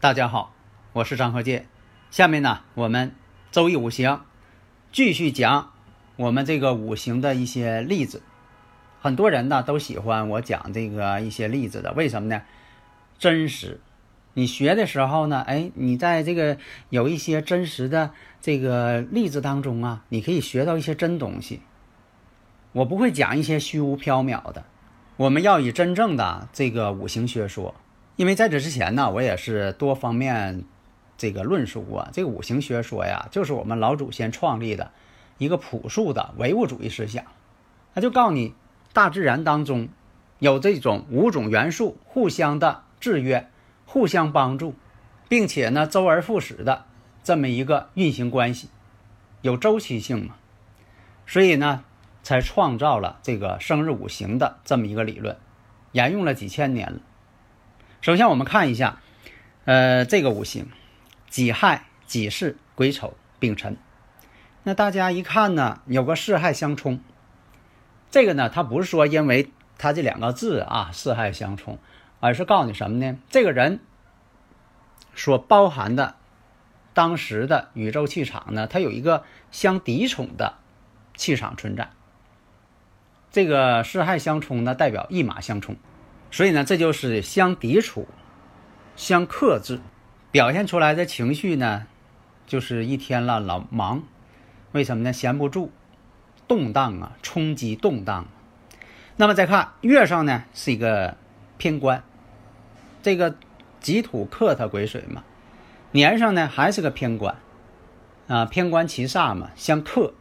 大家好，我是张和介。下面呢，我们周易五行继续讲我们这个五行的一些例子。很多人呢都喜欢我讲这个一些例子的，为什么呢？真实。你学的时候呢，哎，你在这个有一些真实的这个例子当中啊，你可以学到一些真东西。我不会讲一些虚无缥缈的，我们要以真正的这个五行学说。因为在这之前呢，我也是多方面这个论述过，这个五行学说呀，就是我们老祖先创立的一个朴素的唯物主义思想。他就告诉你，大自然当中有这种五种元素互相的制约、互相帮助，并且呢周而复始的这么一个运行关系，有周期性嘛，所以呢才创造了这个生日五行的这么一个理论，沿用了几千年了。首先，我们看一下，呃，这个五行，己亥、己巳、癸丑、丙辰。那大家一看呢，有个四亥相冲。这个呢，它不是说因为它这两个字啊四亥相冲，而是告诉你什么呢？这个人所包含的当时的宇宙气场呢，它有一个相抵冲的气场存在。这个四亥相冲呢，代表一马相冲。所以呢，这就是相抵触、相克制，表现出来的情绪呢，就是一天了老忙，为什么呢？闲不住，动荡啊，冲击动荡。那么再看月上呢，是一个偏官，这个己土克它癸水嘛，年上呢还是个偏官，啊，偏官七煞嘛，相克，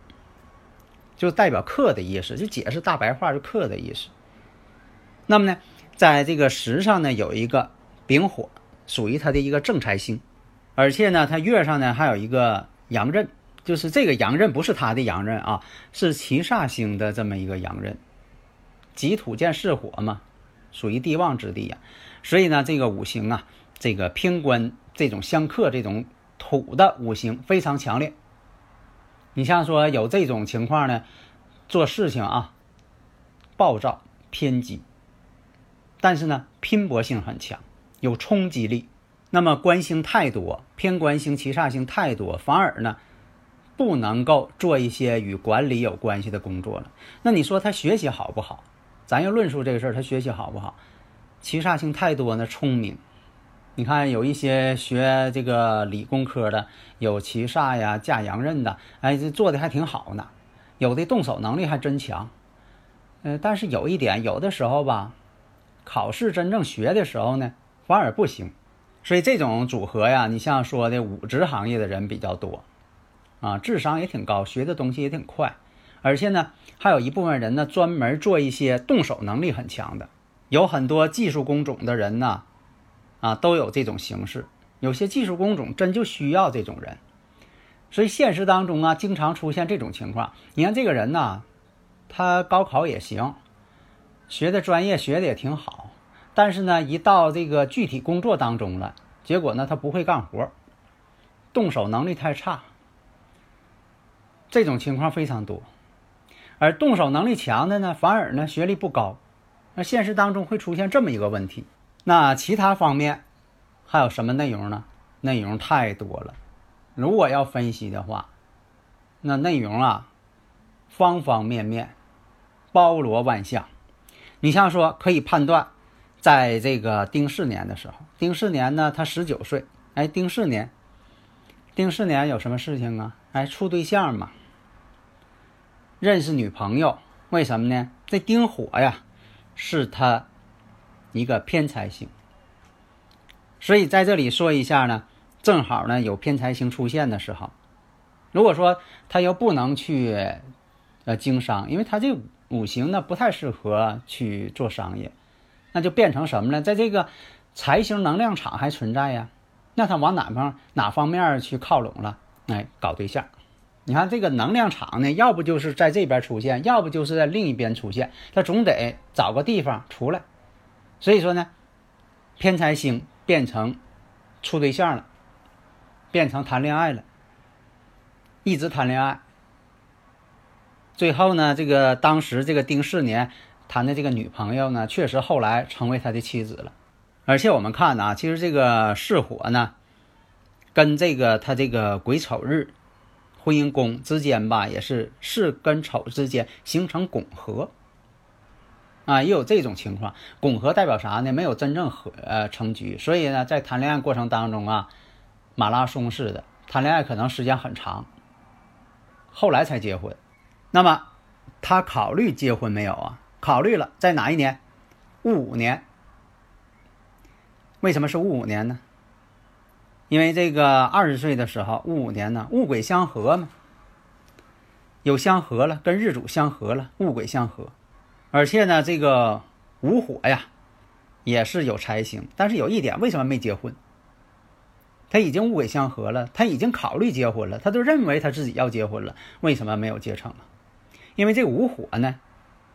就代表克的意思，就解释大白话是克的意思。那么呢？在这个时上呢，有一个丙火，属于它的一个正财星，而且呢，它月上呢还有一个阳刃，就是这个阳刃不是它的阳刃啊，是七煞星的这么一个阳刃。己土见巳火嘛，属于地旺之地呀，所以呢，这个五行啊，这个偏官这种相克这种土的五行非常强烈。你像说有这种情况呢，做事情啊，暴躁偏激。但是呢，拼搏性很强，有冲击力。那么官星太多，偏官星、七煞星太多，反而呢，不能够做一些与管理有关系的工作了。那你说他学习好不好？咱要论述这个事儿，他学习好不好？七煞星太多呢，聪明。你看有一些学这个理工科的，有七煞呀、架阳刃的，哎，这做的还挺好呢。有的动手能力还真强。呃，但是有一点，有的时候吧。考试真正学的时候呢，反而不行，所以这种组合呀，你像说的五职行业的人比较多，啊，智商也挺高，学的东西也挺快，而且呢，还有一部分人呢，专门做一些动手能力很强的，有很多技术工种的人呢，啊，都有这种形式，有些技术工种真就需要这种人，所以现实当中啊，经常出现这种情况。你看这个人呢，他高考也行。学的专业学的也挺好，但是呢，一到这个具体工作当中了，结果呢，他不会干活，动手能力太差。这种情况非常多，而动手能力强的呢，反而呢学历不高。那现实当中会出现这么一个问题。那其他方面还有什么内容呢？内容太多了，如果要分析的话，那内容啊，方方面面，包罗万象。你像说可以判断，在这个丁巳年的时候，丁巳年呢，他十九岁，哎，丁巳年，丁巳年有什么事情啊？哎，处对象嘛，认识女朋友，为什么呢？这丁火呀，是他一个偏财星，所以在这里说一下呢，正好呢有偏财星出现的时候，如果说他又不能去呃经商，因为他这五行呢不太适合去做商业，那就变成什么呢？在这个财星能量场还存在呀，那他往哪方哪方面去靠拢了？哎，搞对象。你看这个能量场呢，要不就是在这边出现，要不就是在另一边出现，他总得找个地方出来。所以说呢，偏财星变成处对象了，变成谈恋爱了，一直谈恋爱。最后呢，这个当时这个丁巳年谈的这个女朋友呢，确实后来成为他的妻子了。而且我们看呢，其实这个巳火呢，跟这个他这个癸丑日婚姻宫之间吧，也是巳跟丑之间形成拱合。啊，也有这种情况，拱合代表啥呢？没有真正合呃成局，所以呢，在谈恋爱过程当中啊，马拉松式的谈恋爱可能时间很长，后来才结婚。那么他考虑结婚没有啊？考虑了，在哪一年？戊午年。为什么是戊午年呢？因为这个二十岁的时候，戊午年呢，戊癸相合嘛，有相合了，跟日主相合了，戊癸相合。而且呢，这个午火呀，也是有财星，但是有一点，为什么没结婚？他已经戊癸相合了，他已经考虑结婚了，他都认为他自己要结婚了，为什么没有结成啊？因为这五火呢，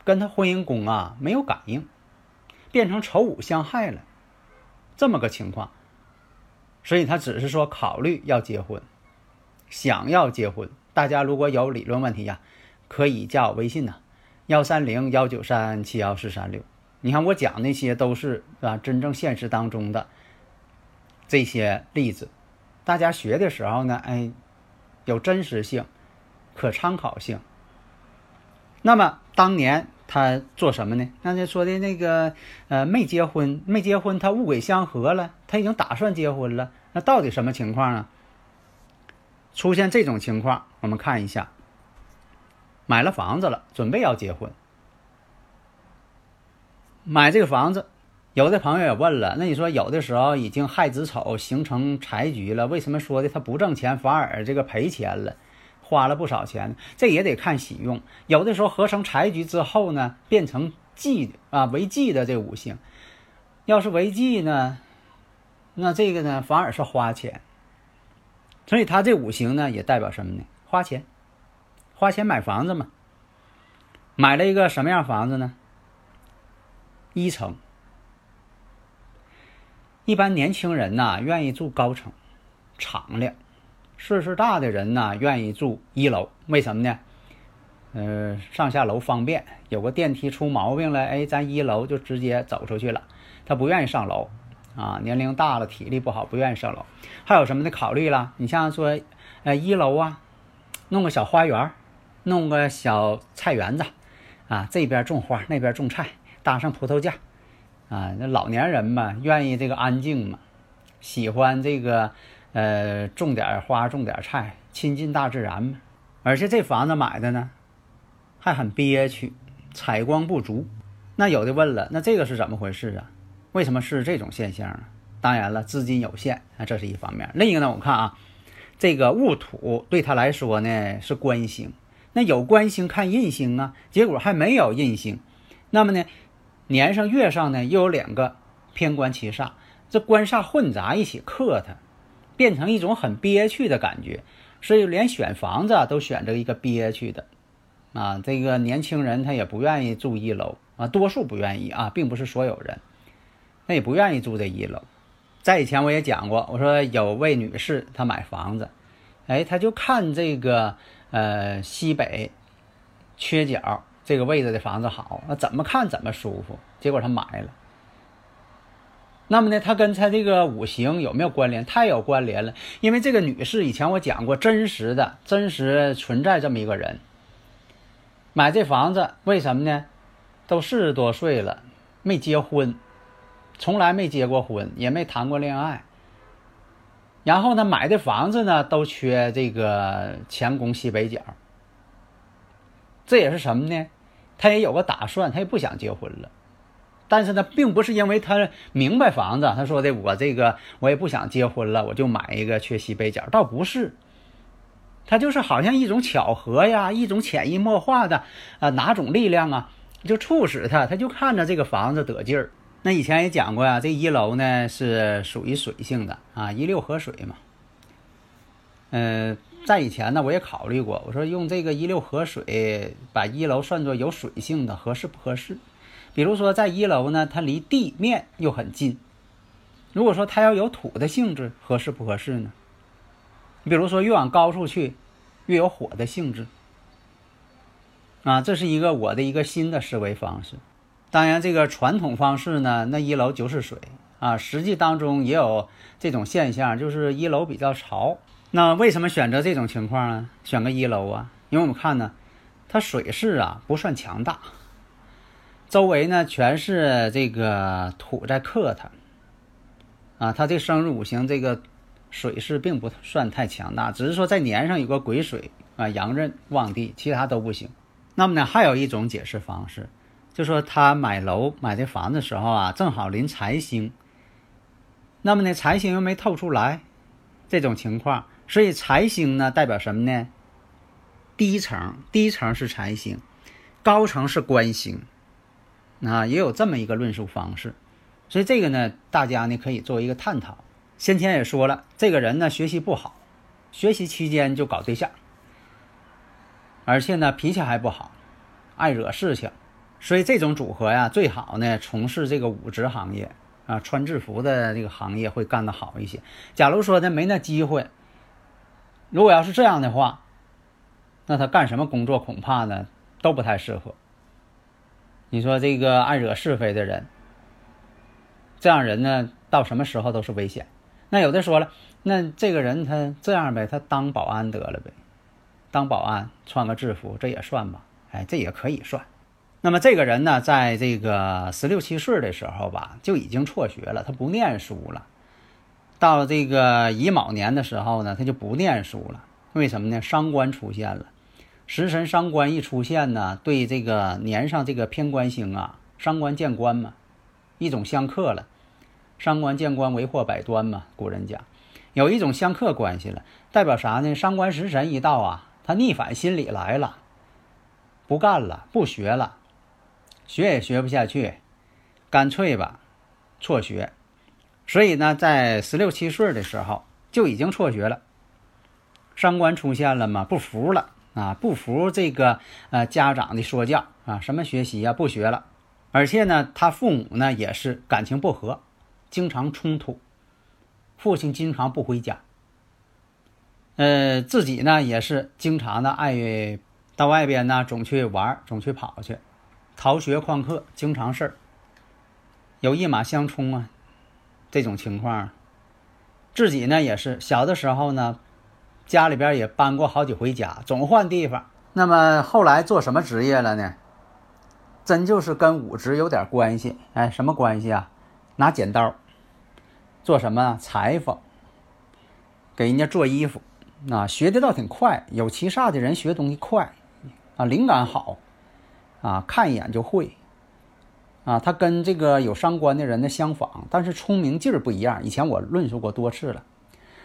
跟他婚姻宫啊没有感应，变成丑午相害了，这么个情况，所以他只是说考虑要结婚，想要结婚。大家如果有理论问题呀，可以加我微信呐。幺三零幺九三七幺四三六，你看我讲那些都是啊，真正现实当中的这些例子，大家学的时候呢，哎，有真实性，可参考性。那么当年他做什么呢？刚才说的那个呃，没结婚，没结婚，他物鬼相合了，他已经打算结婚了，那到底什么情况啊？出现这种情况，我们看一下。买了房子了，准备要结婚。买这个房子，有的朋友也问了，那你说有的时候已经亥子丑形成财局了，为什么说的他不挣钱，反而这个赔钱了，花了不少钱？这也得看喜用。有的时候合成财局之后呢，变成忌啊为忌的这五行，要是为忌呢，那这个呢反而是花钱。所以他这五行呢也代表什么呢？花钱。花钱买房子嘛，买了一个什么样房子呢？一层。一般年轻人呐，愿意住高层，敞亮；岁数大的人呢，愿意住一楼。为什么呢？嗯，上下楼方便，有个电梯出毛病了，哎，咱一楼就直接走出去了。他不愿意上楼啊，年龄大了，体力不好，不愿意上楼。还有什么的考虑了？你像说，呃，一楼啊，弄个小花园。弄个小菜园子，啊，这边种花，那边种菜，搭上葡萄架，啊，那老年人嘛，愿意这个安静嘛，喜欢这个，呃，种点花，种点菜，亲近大自然嘛。而且这房子买的呢，还很憋屈，采光不足。那有的问了，那这个是怎么回事啊？为什么是这种现象啊？当然了，资金有限，那这是一方面。另一个呢，我看啊，这个戊土对他来说呢是官星。那有官星看印星啊，结果还没有印星，那么呢，年上月上呢又有两个偏官七煞，这官煞混杂一起克他，变成一种很憋屈的感觉，所以连选房子都选择一个憋屈的，啊，这个年轻人他也不愿意住一楼啊，多数不愿意啊，并不是所有人，那也不愿意住这一楼。在以前我也讲过，我说有位女士她买房子，哎，她就看这个。呃，西北缺角这个位置的房子好，那怎么看怎么舒服。结果她买了。那么呢，他跟他这个五行有没有关联？太有关联了。因为这个女士以前我讲过，真实的、真实存在这么一个人。买这房子为什么呢？都四十多岁了，没结婚，从来没结过婚，也没谈过恋爱。然后呢，买的房子呢都缺这个前宫西北角，这也是什么呢？他也有个打算，他也不想结婚了。但是呢，并不是因为他明白房子，他说的我这个我也不想结婚了，我就买一个缺西北角，倒不是。他就是好像一种巧合呀，一种潜移默化的啊哪种力量啊，就促使他，他就看着这个房子得劲儿。那以前也讲过呀，这一楼呢是属于水性的啊，一六河水嘛。嗯，在以前呢，我也考虑过，我说用这个一六河水把一楼算作有水性的，合适不合适？比如说在一楼呢，它离地面又很近，如果说它要有土的性质，合适不合适呢？你比如说越往高处去，越有火的性质啊，这是一个我的一个新的思维方式。当然，这个传统方式呢，那一楼就是水啊。实际当中也有这种现象，就是一楼比较潮。那为什么选择这种情况呢？选个一楼啊？因为我们看呢，它水势啊不算强大，周围呢全是这个土在克它啊。它这生日五行这个水势并不算太强大，只是说在年上有个癸水啊，阳刃旺地，其他都不行。那么呢，还有一种解释方式。就说他买楼买这房子时候啊，正好临财星，那么呢财星又没透出来，这种情况，所以财星呢代表什么呢？低层低层是财星，高层是官星，啊，也有这么一个论述方式，所以这个呢大家呢可以作为一个探讨。先前也说了，这个人呢学习不好，学习期间就搞对象，而且呢脾气还不好，爱惹事情。所以这种组合呀，最好呢从事这个武职行业啊，穿制服的这个行业会干得好一些。假如说呢没那机会，如果要是这样的话，那他干什么工作恐怕呢都不太适合。你说这个爱惹是非的人，这样人呢到什么时候都是危险。那有的说了，那这个人他这样呗，他当保安得了呗，当保安穿个制服这也算吧？哎，这也可以算。那么这个人呢，在这个十六七岁的时候吧，就已经辍学了，他不念书了。到了这个乙卯年的时候呢，他就不念书了。为什么呢？伤官出现了，食神伤官一出现呢，对这个年上这个偏官星啊，伤官见官嘛，一种相克了。伤官见官为祸百端嘛，古人讲，有一种相克关系了，代表啥呢？伤官食神一到啊，他逆反心理来了，不干了，不学了。学也学不下去，干脆吧，辍学。所以呢，在十六七岁的时候就已经辍学了。伤官出现了嘛，不服了啊，不服这个呃家长的说教啊，什么学习呀，不学了。而且呢，他父母呢也是感情不和，经常冲突。父亲经常不回家，呃，自己呢也是经常的爱到外边呢，总去玩，总去跑去。逃学旷课，经常事儿，有一马相冲啊，这种情况，自己呢也是小的时候呢，家里边也搬过好几回家，总换地方。那么后来做什么职业了呢？真就是跟武职有点关系。哎，什么关系啊？拿剪刀做什么裁缝，给人家做衣服。啊，学的倒挺快，有七煞的人学东西快，啊，灵感好。啊，看一眼就会，啊，他跟这个有伤官的人呢相仿，但是聪明劲儿不一样。以前我论述过多次了，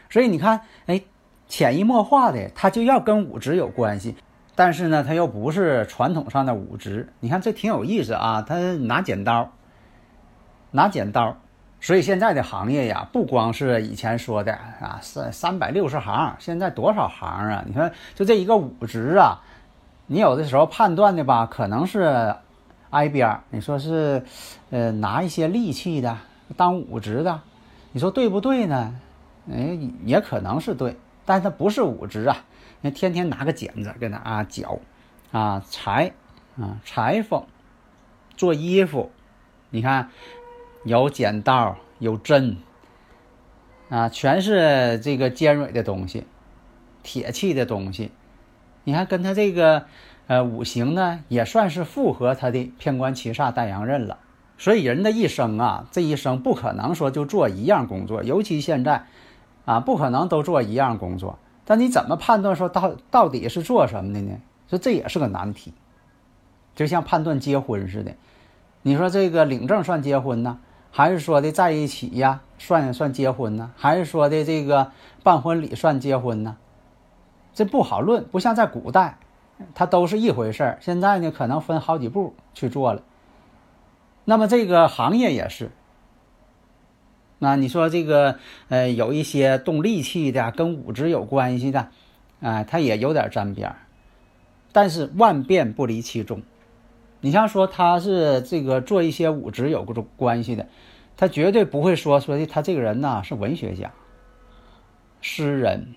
所以你看，哎，潜移默化的，他就要跟武职有关系，但是呢，他又不是传统上的武职。你看这挺有意思啊，他拿剪刀，拿剪刀，所以现在的行业呀，不光是以前说的啊，三三百六十行，现在多少行啊？你看，就这一个武职啊。你有的时候判断的吧，可能是挨边儿。你说是，呃，拿一些利器的当武职的，你说对不对呢？哎，也可能是对，但他不是武职啊。那天天拿个剪子跟那啊绞，啊裁，啊裁缝，做衣服，你看有剪刀，有针，啊，全是这个尖锐的东西，铁器的东西。你看，跟他这个，呃，五行呢，也算是符合他的偏官七煞带阳刃了。所以人的一生啊，这一生不可能说就做一样工作，尤其现在，啊，不可能都做一样工作。但你怎么判断说到到底是做什么的呢？说这也是个难题，就像判断结婚似的。你说这个领证算结婚呢，还是说的在一起呀算算结婚呢？还是说的这个办婚礼算结婚呢？这不好论，不像在古代，它都是一回事儿。现在呢，可能分好几步去做了。那么这个行业也是。那你说这个呃，有一些动力气的，跟五职有关系的，啊，它也有点沾边。但是万变不离其宗。你像说他是这个做一些五职有关关系的，他绝对不会说说的他这个人呐是文学家、诗人，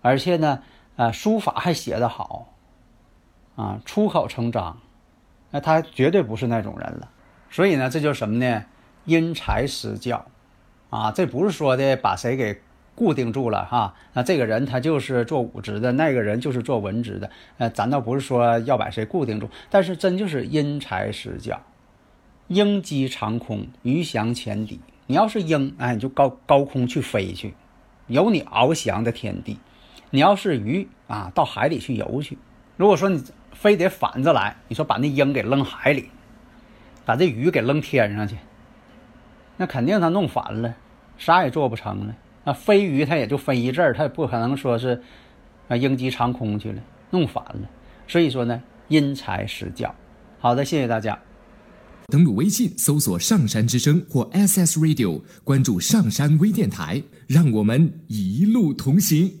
而且呢，呃，书法还写得好，啊，出口成章，那他绝对不是那种人了。所以呢，这就是什么呢？因材施教，啊，这不是说的把谁给固定住了哈。那这个人他就是做武职的，那个人就是做文职的。呃，咱倒不是说要把谁固定住，但是真就是因材施教。鹰击长空，鱼翔浅底。你要是鹰，哎，你就高高空去飞去，有你翱翔的天地；你要是鱼啊，到海里去游去。如果说你非得反着来，你说把那鹰给扔海里，把这鱼给扔天上去。那肯定他弄反了，啥也做不成了。那飞鱼他也就飞一阵儿，他也不可能说是啊鹰击长空去了，弄反了。所以说呢，因材施教。好的，谢谢大家。登录微信搜索“上山之声”或 “SS Radio”，关注上山微电台，让我们一路同行。